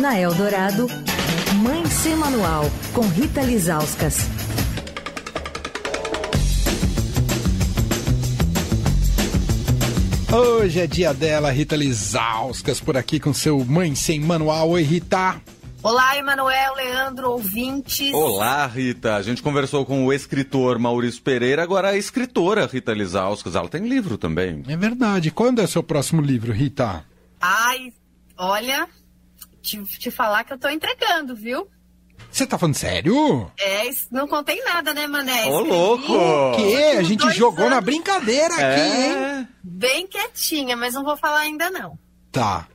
Na Eldorado, Mãe Sem Manual, com Rita Lizauskas. Hoje é dia dela, Rita Lizauskas, por aqui com seu Mãe Sem Manual. Oi, Rita. Olá, Emanuel, Leandro, ouvintes. Olá, Rita. A gente conversou com o escritor Maurício Pereira, agora a escritora Rita Lizauskas. Ela tem livro também. É verdade. Quando é seu próximo livro, Rita? Ai, olha, te, te falar que eu tô entregando, viu? Você tá falando sério? É, não contei nada, né, Mané? Ô, louco! O quê? A gente jogou anos. na brincadeira aqui, É. hein? Bem quietinha, mas não vou falar ainda não. Tá.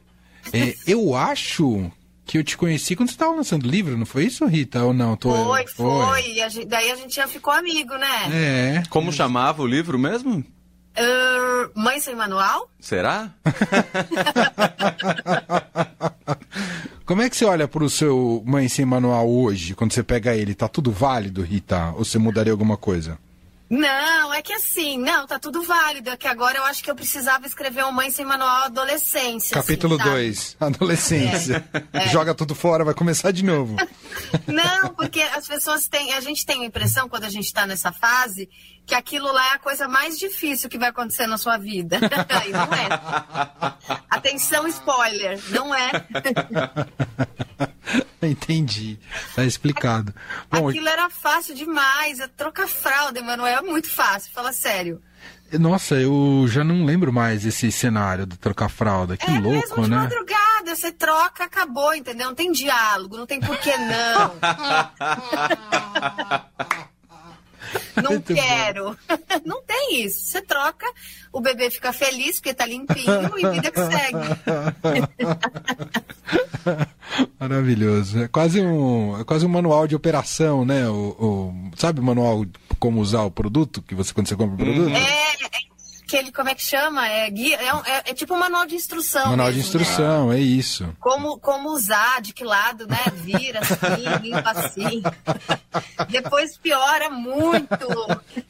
É, eu acho que eu te conheci quando você tava lançando livro, não foi isso, Rita? Ou não? Tô... Foi, foi. E a gente- daí a gente já ficou amigo, né? É. Como chamava o livro mesmo? Ah, Mãe Sem Manual? Será? Como é que você olha pro seu Mãe Sem Manual hoje, quando você pega ele? Tá tudo válido, Rita? Ou você mudaria alguma coisa? Não, é que assim, não, tá tudo válido. É que agora eu acho que eu precisava escrever um Mãe Sem Manual Adolescência. Capítulo assim, sabe? 2, adolescência. É. Joga tudo fora, vai começar de novo. Não, porque as pessoas têm. A gente tem a impressão, quando a gente está nessa fase, que aquilo lá é a coisa mais difícil que vai acontecer na sua vida. e não é. Atenção, spoiler, não é. Entendi. Tá explicado. Bom, Aquilo era fácil demais. É trocar fralda, Emanuel, é muito fácil, fala sério. nossa, eu já não lembro mais esse cenário do trocar fralda. Que é louco, mesmo de né? madrugada, você troca, acabou, entendeu? Não tem diálogo, não tem por que não. Não Muito quero. Não tem isso. Você troca, o bebê fica feliz porque tá limpinho e vida que segue. Maravilhoso. É quase um, é quase um manual de operação, né? O, o- sabe o manual de como usar o produto que você quando você compra o produto? É, é aquele, como é que chama? É, guia, é, é- é tipo um manual de instrução. manual de mesmo, né? instrução, é isso. Como, como usar, de que lado, né? Vira assim, limpa assim. Depois piora muito.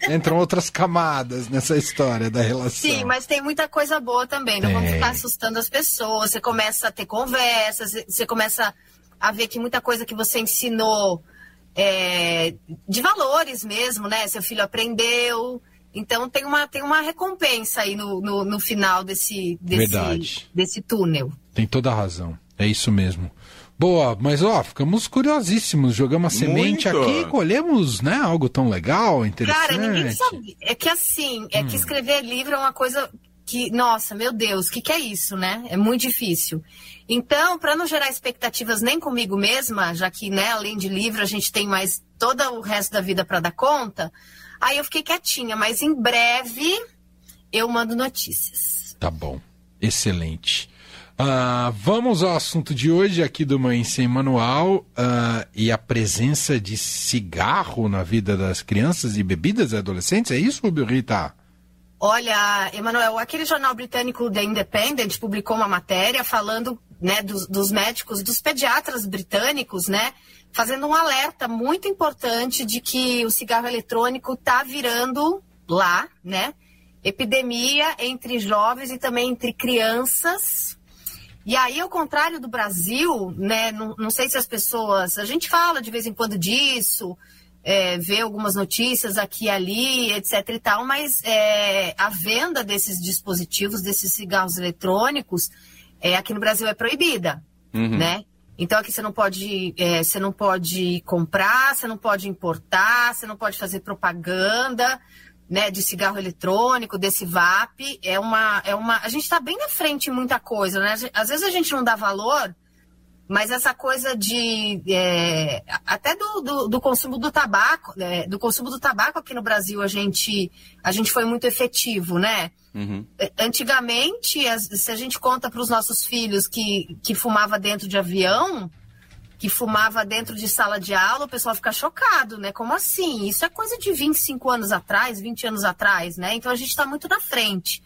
Entram outras camadas nessa história da relação. Sim, mas tem muita coisa boa também. Não vamos Tem. ficar assustando as pessoas. Você começa a ter conversas, você começa a ver que muita coisa que você ensinou é, de valores mesmo, né? Seu filho aprendeu. Então tem uma, tem uma recompensa aí no, no, no final desse, desse, Verdade. desse túnel. Tem toda a razão. É isso mesmo. Boa, mas ó, ficamos curiosíssimos. Jogamos a semente Muito. aqui, colhemos, né, algo tão legal, interessante. Cara, ninguém sabe. É que assim, é Hum. que escrever livro é uma coisa que, nossa, meu Deus, o que, que é isso, né? É muito difícil. Então, para não gerar expectativas nem comigo mesma, já que, né, além de livro, a gente tem mais todo o resto da vida para dar conta, aí eu fiquei quietinha, mas em breve eu mando notícias. Tá bom. Excelente. Ah, vamos ao assunto de hoje aqui do Mãe Sem Manual ah, e a presença de cigarro na vida das crianças e bebidas e adolescentes. É isso, Rita? Olha, Emanuel, aquele jornal britânico The Independent publicou uma matéria falando né, dos, dos médicos, dos pediatras britânicos, né, fazendo um alerta muito importante de que o cigarro eletrônico está virando lá, né, epidemia entre jovens e também entre crianças. E aí, ao contrário do Brasil, né, não, não sei se as pessoas, a gente fala de vez em quando disso, é, vê algumas notícias aqui e ali, etc e tal, mas é, a venda desses dispositivos, desses cigarros eletrônicos, é, aqui no Brasil é proibida, Uhum. né? Então aqui você não pode, é, você não pode comprar, você não pode importar, você não pode fazer propaganda, né, de cigarro eletrônico, desse VAP. É uma, é uma, a gente está bem na frente em muita coisa, né? Às vezes a gente não dá valor, mas essa coisa de é, até do, do, do consumo do tabaco, né, do consumo do tabaco aqui no Brasil a gente a gente foi muito efetivo, né? Uhum. Antigamente, as- se a gente conta para os nossos filhos que, que fumava dentro de avião, que fumava dentro de sala de aula, o pessoal fica chocado, né? Como assim? Isso é coisa de 25 anos atrás, 20 anos atrás, né? Então a gente está muito na frente.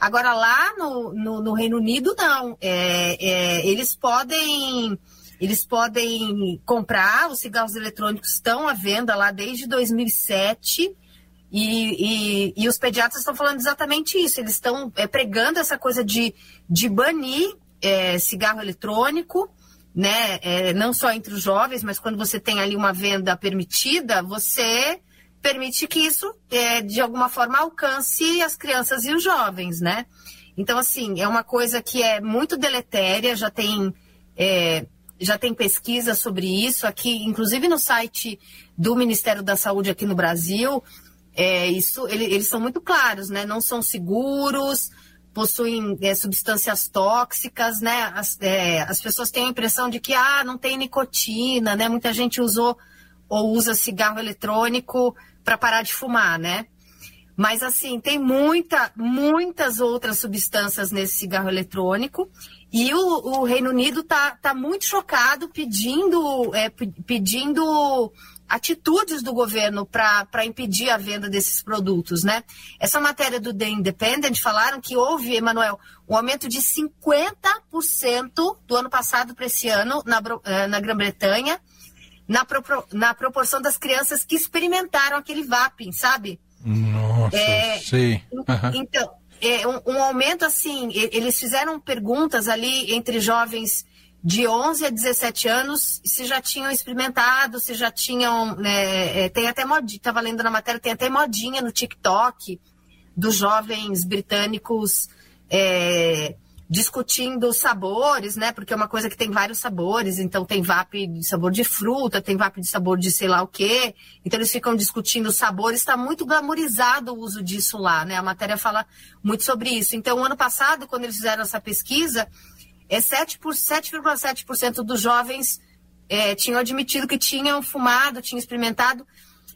Agora, lá no, no, no Reino Unido, não. É, é, eles podem. Eles podem comprar, os cigarros eletrônicos estão à venda lá desde 2007. E, e, e os pediatras estão falando exatamente isso. Eles estão é, pregando essa coisa de, de banir é, cigarro eletrônico né, é, não só entre os jovens, mas quando você tem ali uma venda permitida, você permite que isso, é, de alguma forma, alcance as crianças e os jovens, né? Então, assim, é uma coisa que é muito deletéria, já tem, é, já tem pesquisa sobre isso aqui, inclusive no site do Ministério da Saúde aqui no Brasil, é, isso, ele, eles são muito claros, né? Não são seguros, possuem é, substâncias tóxicas, né? As, é, as pessoas têm a impressão de que ah, não tem nicotina, né? Muita gente usou ou usa cigarro eletrônico para parar de fumar, né? Mas assim, tem muita, muitas outras substâncias nesse cigarro eletrônico. E o, o Reino Unido tá, tá muito chocado pedindo, é, pedindo atitudes do governo para impedir a venda desses produtos, né? Essa matéria do The Independent falaram que houve, Emanuel, um aumento de 50% do ano passado para esse ano na, eh, na Grã-Bretanha, na, na proporção das crianças que experimentaram aquele vaping, sabe? Nossa, é, sim. Uhum. Então, é um, um aumento assim, eles fizeram perguntas ali entre jovens de 11 a 17 anos, se já tinham experimentado, se já tinham. Né, é, tem até modinha, estava lendo na matéria, tem até modinha no TikTok dos jovens britânicos é, discutindo sabores, né? Porque é uma coisa que tem vários sabores, então tem VAP de sabor de fruta, tem VAP de sabor de sei lá o quê. Então eles ficam discutindo sabores, está muito glamorizado o uso disso lá, né? A matéria fala muito sobre isso. Então, ano passado, quando eles fizeram essa pesquisa, é 7,7% dos jovens é, tinham admitido que tinham fumado, tinham experimentado.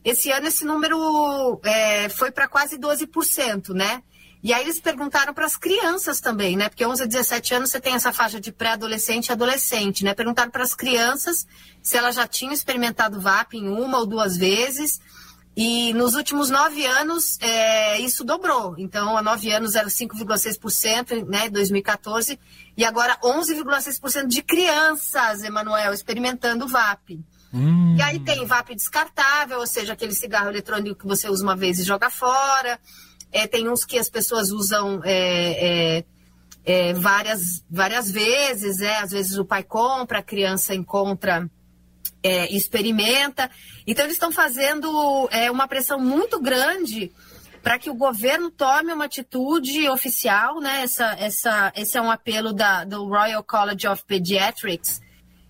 Esse ano esse número é, foi para quase 12%, né? E aí eles perguntaram para as crianças também, né? Porque 11 a 17 anos você tem essa faixa de pré-adolescente e adolescente, né? Perguntaram para as crianças se elas já tinham experimentado VAP em uma ou duas vezes e nos últimos nove anos, é, isso dobrou. Então, há nove anos era 5,6%, né, 2014, e agora 11,6% de crianças, Emanuel, experimentando VAP. Hum. E aí tem VAP descartável, ou seja, aquele cigarro eletrônico que você usa uma vez e joga fora. É, tem uns que as pessoas usam é, é, é várias, várias vezes, né? Às vezes o pai compra, a criança encontra é, experimenta. Então, eles estão fazendo é, uma pressão muito grande para que o governo tome uma atitude oficial, né? Essa, essa, esse é um apelo da, do Royal College of Pediatrics,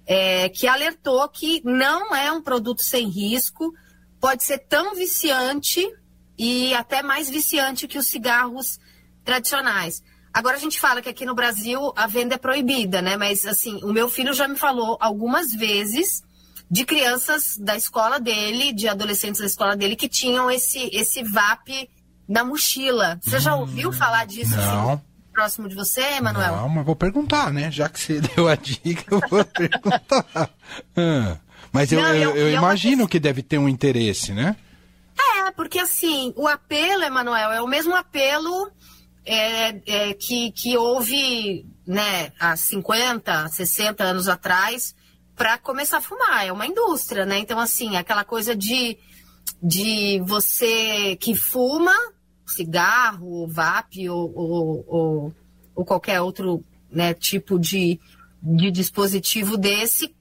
é, que alertou que não é um produto sem risco, pode ser tão viciante e até mais viciante que os cigarros tradicionais. Agora a gente fala que aqui no Brasil a venda é proibida, né? Mas assim, o meu filho já me falou algumas vezes de crianças da escola dele, de adolescentes da escola dele, que tinham esse, esse VAP na mochila. Você já ouviu falar disso? Não. Assim, próximo de você, Manuel? Não, mas vou perguntar, né? Já que você deu a dica, eu vou perguntar. ah, mas eu, Não, eu, eu, eu imagino uma... que deve ter um interesse, né? É, porque assim, o apelo, Emanuel, é o mesmo apelo é, é, que, que houve né, há 50, 60 anos atrás para começar a fumar. É uma indústria, né? Então, assim, aquela coisa de, de você que fuma cigarro, vape ou, ou, ou, ou qualquer outro né, tipo de, de dispositivo desse,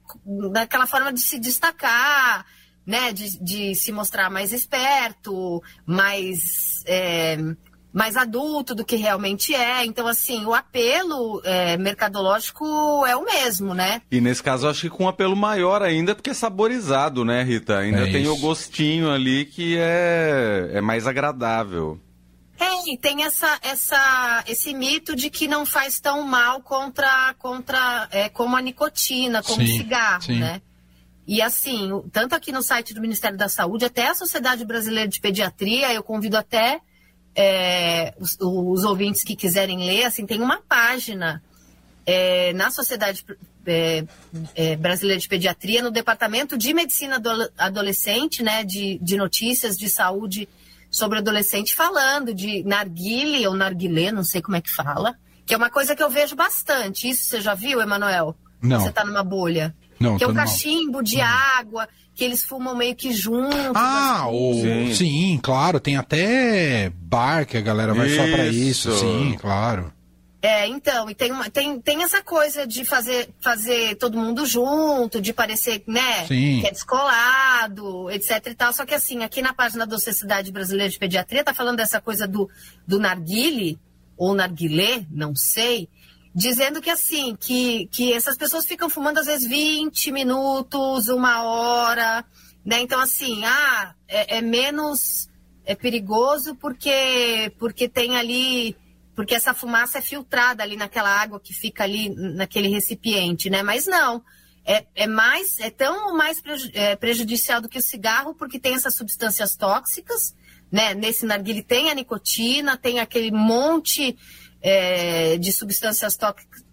daquela forma de se destacar, né, de, de se mostrar mais esperto, mais é, mais adulto do que realmente é. Então, assim, o apelo é, mercadológico é o mesmo, né? E nesse caso, acho que com um apelo maior ainda, porque é saborizado, né, Rita? Ainda é tem isso. o gostinho ali que é, é mais agradável. É, e tem essa, essa, esse mito de que não faz tão mal contra, contra é, como a nicotina, como sim, o cigarro, sim. né? E assim, tanto aqui no site do Ministério da Saúde, até a Sociedade Brasileira de Pediatria, eu convido até é, os, os, ouvintes que quiserem ler, assim, tem uma página é, na Sociedade é, é Brasileira de Pediatria, no Departamento de Medicina Adolescente, né, de, de notícias de saúde sobre adolescente, falando de narguile ou narguilé, não sei como é que fala, que é uma coisa que eu vejo bastante. Isso você já viu, Emanuel? Não. Você está numa bolha. Não, que é o cachimbo de água que eles fumam meio que juntos. Ah, o... sim. sim. claro, tem até bar que a galera vai isso. só pra isso, sim, claro. É, então, e tem, uma, tem, tem essa coisa de fazer, fazer todo mundo junto, de parecer, né, Sim. que é descolado, etc e tal. Só que assim, aqui na página da Sociedade Brasileira de Pediatria tá falando dessa coisa do, do narguile, ou narguilé, não sei, dizendo que assim, que, que essas pessoas ficam fumando às vezes 20 minutos, uma hora, né? Então, assim, ah, é, é menos é perigoso porque, porque tem ali porque essa fumaça é filtrada ali naquela água que fica ali naquele recipiente, né? Mas não, é, é mais, é tão mais é, prejudicial do que o cigarro, porque tem essas substâncias tóxicas, né? Nesse narguile tem a nicotina, tem aquele monte é, de substâncias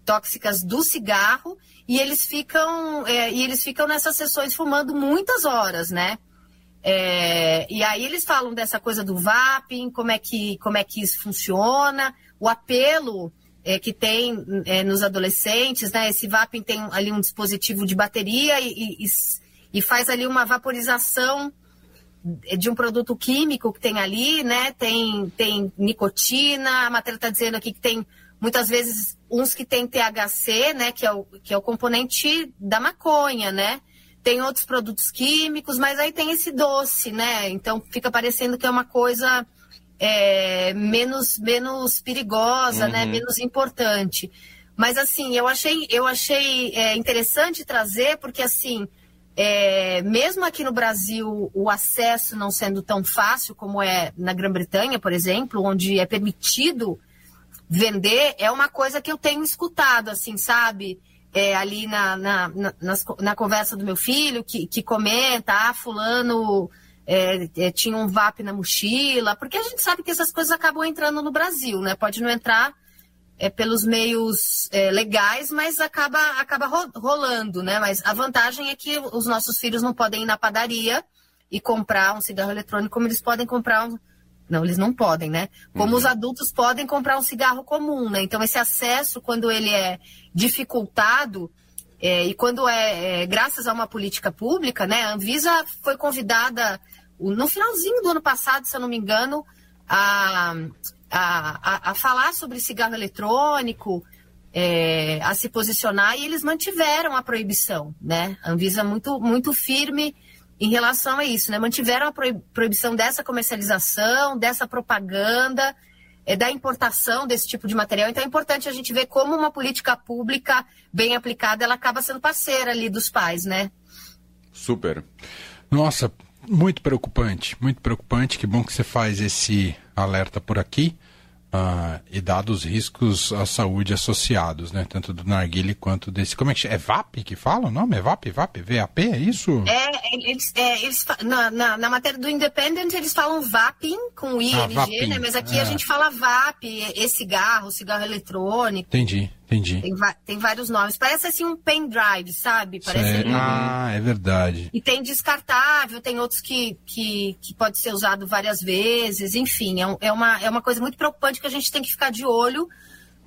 tóxicas do cigarro, e eles ficam, é, e eles ficam nessas sessões fumando muitas horas, né? É, e aí eles falam dessa coisa do vaping, como é que, como é que isso funciona, o apelo é, que tem é, nos adolescentes, né? Esse vaping tem ali um dispositivo de bateria e, e, e, faz ali uma vaporização de um produto químico que tem ali, né? Tem, tem nicotina, a matéria está dizendo aqui que tem muitas vezes uns que tem THC, né? Que é o, que é o componente da maconha, né? Tem outros produtos químicos, mas aí tem esse doce, né? Então fica parecendo que é uma coisa é, menos, menos perigosa, né? uhum. né? Menos importante. Mas assim, eu achei, eu achei é, interessante trazer, porque assim, é, mesmo aqui no Brasil, o acesso não sendo tão fácil como é na Grã-Bretanha, por exemplo, onde é permitido vender, é uma coisa que eu tenho escutado, assim, sabe? é, ali na, na, na, na, conversa do meu filho, que, que comenta, ah, fulano é, é, tinha um VAP na mochila, porque a gente sabe que essas coisas acabam entrando no Brasil, né? Pode não entrar é, pelos meios é, legais, mas acaba, acaba rolando, né? Mas a vantagem é que os nossos filhos não podem ir na padaria e comprar um cigarro eletrônico como eles podem comprar um não, eles não podem, né? Como uhum. os adultos podem comprar um cigarro comum, né? Então, esse acesso, quando ele é dificultado, é, e quando é, é, graças a uma política pública, né? A Anvisa foi convidada no finalzinho do ano passado, se eu não me engano, a, a, a, a falar sobre cigarro eletrônico, é, a se posicionar, e eles mantiveram a proibição, né? A Anvisa muito, muito firme em relação a isso, né? Mantiveram a proibição dessa comercialização, dessa propaganda, é, da importação desse tipo de material. Então é importante a gente ver como uma política pública bem aplicada, ela acaba sendo parceira ali dos pais, né? Super. Nossa, muito preocupante, muito preocupante. Que bom que você faz esse alerta por aqui. Uh, e dados os riscos à saúde associados, né? Tanto do narguile quanto desse. Como é que chama? É VAP que fala o nome? É VAP? VAP? VAP? É isso? É, eles, é, eles na, na, na, matéria do Independent eles falam VAPing com ING, ah, né? Mas aqui é. a gente fala VAP, e-cigarro, cigarro eletrônico. Entendi. Entendi. Tem, tem, vários nomes. Parece assim um pendrive, sabe? Parece um... Ah, é verdade. E tem descartável, tem outros que, que, que pode ser usado várias vezes. Enfim, é, um, é, uma, é uma coisa muito preocupante que a gente tem que ficar de olho,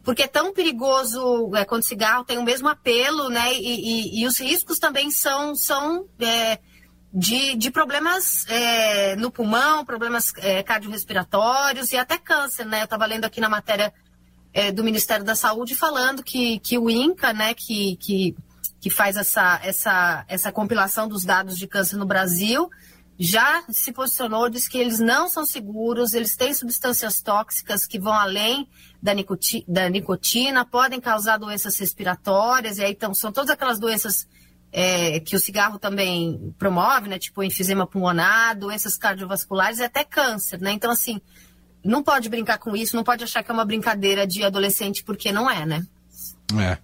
porque é tão perigoso é, quando cigarro tem o mesmo apelo, né? E, e, e os riscos também são, são é, de, de problemas é, no pulmão, problemas é, cardiorrespiratórios e até câncer, né? Eu estava lendo aqui na matéria é, do Ministério da Saúde falando que, que o INCA, né, que, que, que faz essa, essa, essa compilação dos dados de câncer no Brasil, já se posicionou, diz que eles não são seguros, eles têm substâncias tóxicas que vão além da nicotina, da nicotina podem causar doenças respiratórias, e aí então, são todas aquelas doenças é, que o cigarro também promove, né, tipo enfisema pulmonar, doenças cardiovasculares e até câncer, né? Então, assim, não pode brincar com isso, não pode achar que é uma brincadeira de adolescente, porque não é, né? É.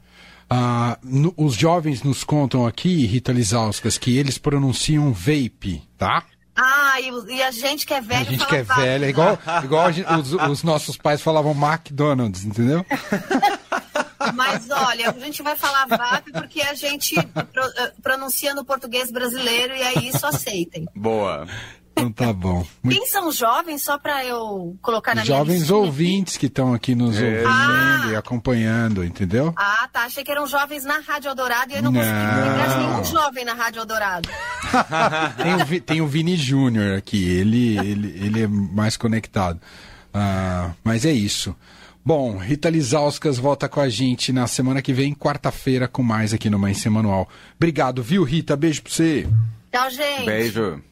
Ah, no, os jovens nos contam aqui, Rita Lizauskas, que eles pronunciam vape, tá? Ah, e, e a gente que é velho. A gente que é velho, é igual, igual gente, os, os, nossos pais falavam McDonald's, entendeu? Mas olha, a gente vai falar VAP porque a gente pro, eh, pronuncia no português brasileiro e aí isso aceitem. Boa. Então tá bom. Muito... Quem são os jovens, só para eu colocar na jovens minha Jovens ouvintes que estão aqui nos é. ouvindo ah. e acompanhando, entendeu? Ah, tá. Achei que eram jovens na Rádio Eldorado e eu não, não. consegui lembrar de nenhum jovem na Rádio Eldorado. tem, o, tem o Vini Júnior aqui, ele, ele, ele é mais conectado. Ah, mas é isso. Bom, Rita Lizauskas volta com a gente na semana que vem, quarta-feira, com mais aqui no Mãe Sem Manual. Obrigado, viu, Rita? Beijo pra você. Tchau, gente. Beijo.